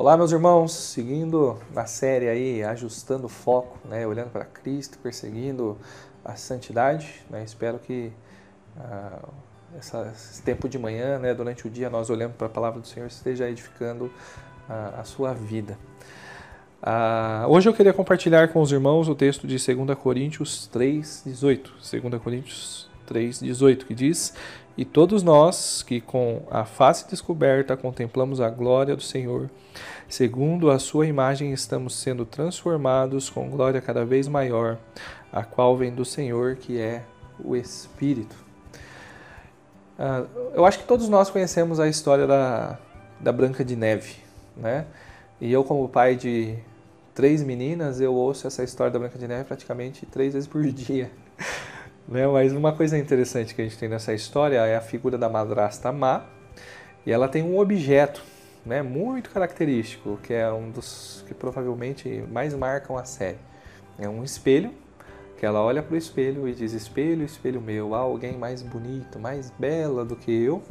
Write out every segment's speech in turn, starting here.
Olá, meus irmãos, seguindo na série aí, ajustando o foco, né, olhando para Cristo, perseguindo a santidade, né, espero que ah, essa, esse tempo de manhã, né, durante o dia, nós olhando para a palavra do Senhor, esteja edificando a sua vida. Ah, hoje eu queria compartilhar com os irmãos o texto de 2 Coríntios 3, 18. 2 Coríntios 3, 18, que diz: E todos nós que com a face descoberta contemplamos a glória do Senhor, segundo a sua imagem estamos sendo transformados com glória cada vez maior, a qual vem do Senhor, que é o Espírito. Ah, eu acho que todos nós conhecemos a história da, da Branca de Neve, né? E eu, como pai de três meninas, eu ouço essa história da Branca de Neve praticamente três vezes por dia. Né? Mas uma coisa interessante que a gente tem nessa história é a figura da madrasta má, e ela tem um objeto né, muito característico, que é um dos que provavelmente mais marcam a série. É um espelho, que ela olha para o espelho e diz: Espelho, espelho meu, há alguém mais bonito, mais bela do que eu.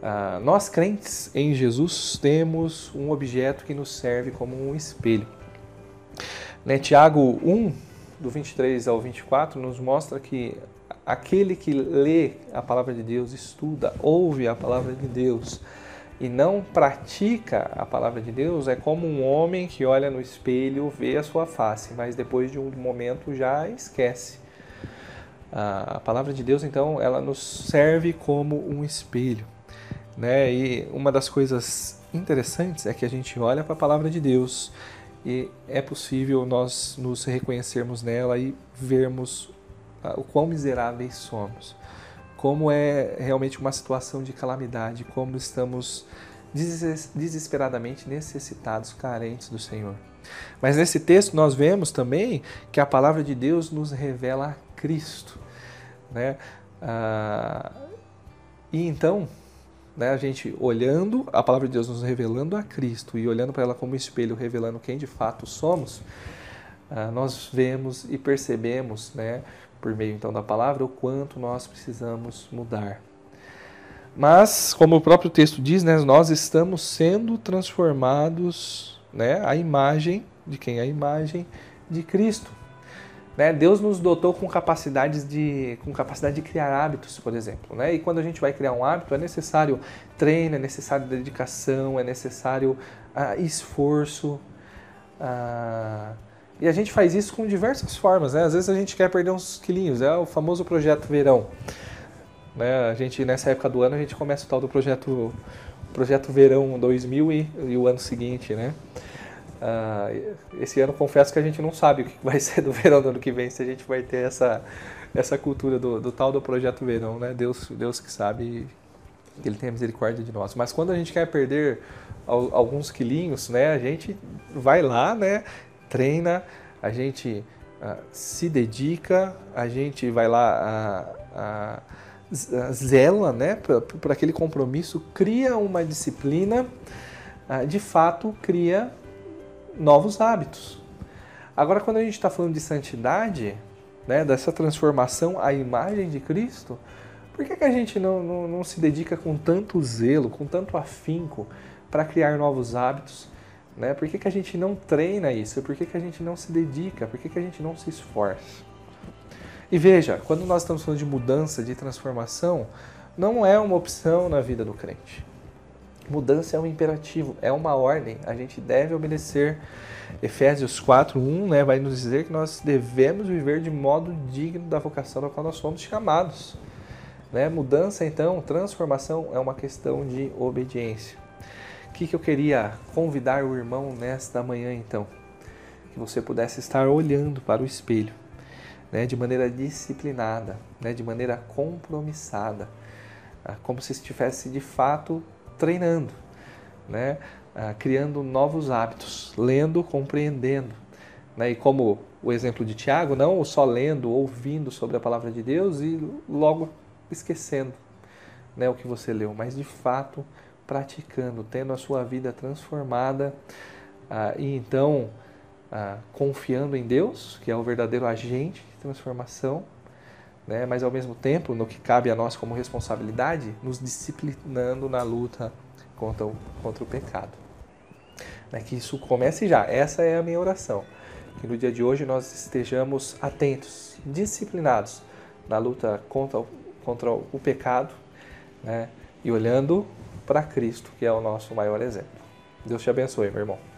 Ah, nós crentes em Jesus temos um objeto que nos serve como um espelho. Né, Tiago 1, do 23 ao 24, nos mostra que aquele que lê a palavra de Deus, estuda, ouve a palavra de Deus e não pratica a palavra de Deus é como um homem que olha no espelho, vê a sua face, mas depois de um momento já esquece. A palavra de Deus, então, ela nos serve como um espelho. Né? E uma das coisas interessantes é que a gente olha para a palavra de Deus e é possível nós nos reconhecermos nela e vermos o quão miseráveis somos, como é realmente uma situação de calamidade, como estamos desesperadamente necessitados, carentes do Senhor. Mas nesse texto nós vemos também que a palavra de Deus nos revela a Cristo, né? Ah, e então né, a gente olhando a palavra de Deus nos revelando a Cristo e olhando para ela como espelho, revelando quem de fato somos, uh, nós vemos e percebemos, né, por meio então da palavra, o quanto nós precisamos mudar. Mas, como o próprio texto diz, né, nós estamos sendo transformados né, à imagem de quem? A imagem de Cristo. Né? Deus nos dotou com capacidades de, com capacidade de criar hábitos, por exemplo. Né? E quando a gente vai criar um hábito, é necessário treino, é necessário dedicação, é necessário uh, esforço. Uh, e a gente faz isso com diversas formas. Né? Às vezes a gente quer perder uns quilinhos, é o famoso projeto verão. Né? A gente, nessa época do ano, a gente começa o tal do projeto, projeto verão 2000 e, e o ano seguinte, né? Uh, esse ano confesso que a gente não sabe o que vai ser do verão do ano que vem, se a gente vai ter essa, essa cultura do, do tal do projeto verão, né? Deus, Deus que sabe que Ele tenha misericórdia de nós. Mas quando a gente quer perder alguns quilinhos, né? A gente vai lá, né? Treina, a gente uh, se dedica, a gente vai lá, uh, zela, né? Para aquele compromisso, cria uma disciplina, de fato cria novos hábitos. Agora, quando a gente está falando de santidade, né, dessa transformação à imagem de Cristo, por que, que a gente não, não, não se dedica com tanto zelo, com tanto afinco para criar novos hábitos? Né? Por que, que a gente não treina isso? Por que, que a gente não se dedica? Por que, que a gente não se esforça? E veja, quando nós estamos falando de mudança, de transformação, não é uma opção na vida do crente. Mudança é um imperativo, é uma ordem, a gente deve obedecer. Efésios 4:1 né, vai nos dizer que nós devemos viver de modo digno da vocação da qual nós somos chamados. Né? Mudança, então, transformação é uma questão de obediência. O que, que eu queria convidar o irmão nesta manhã, então? Que você pudesse estar olhando para o espelho, né, de maneira disciplinada, né, de maneira compromissada, ah, como se estivesse de fato treinando, né? Ah, criando novos hábitos, lendo, compreendendo. Né? E como o exemplo de Tiago, não só lendo, ouvindo sobre a palavra de Deus e logo esquecendo né, o que você leu, mas de fato praticando, tendo a sua vida transformada ah, e então ah, confiando em Deus, que é o verdadeiro agente de transformação, né? mas ao mesmo tempo, no que cabe a nós como responsabilidade, nos disciplinando na luta contra o, contra o pecado. Né? Que isso comece já. Essa é a minha oração. Que no dia de hoje nós estejamos atentos, disciplinados na luta contra, contra o pecado né? e olhando para Cristo, que é o nosso maior exemplo. Deus te abençoe, meu irmão.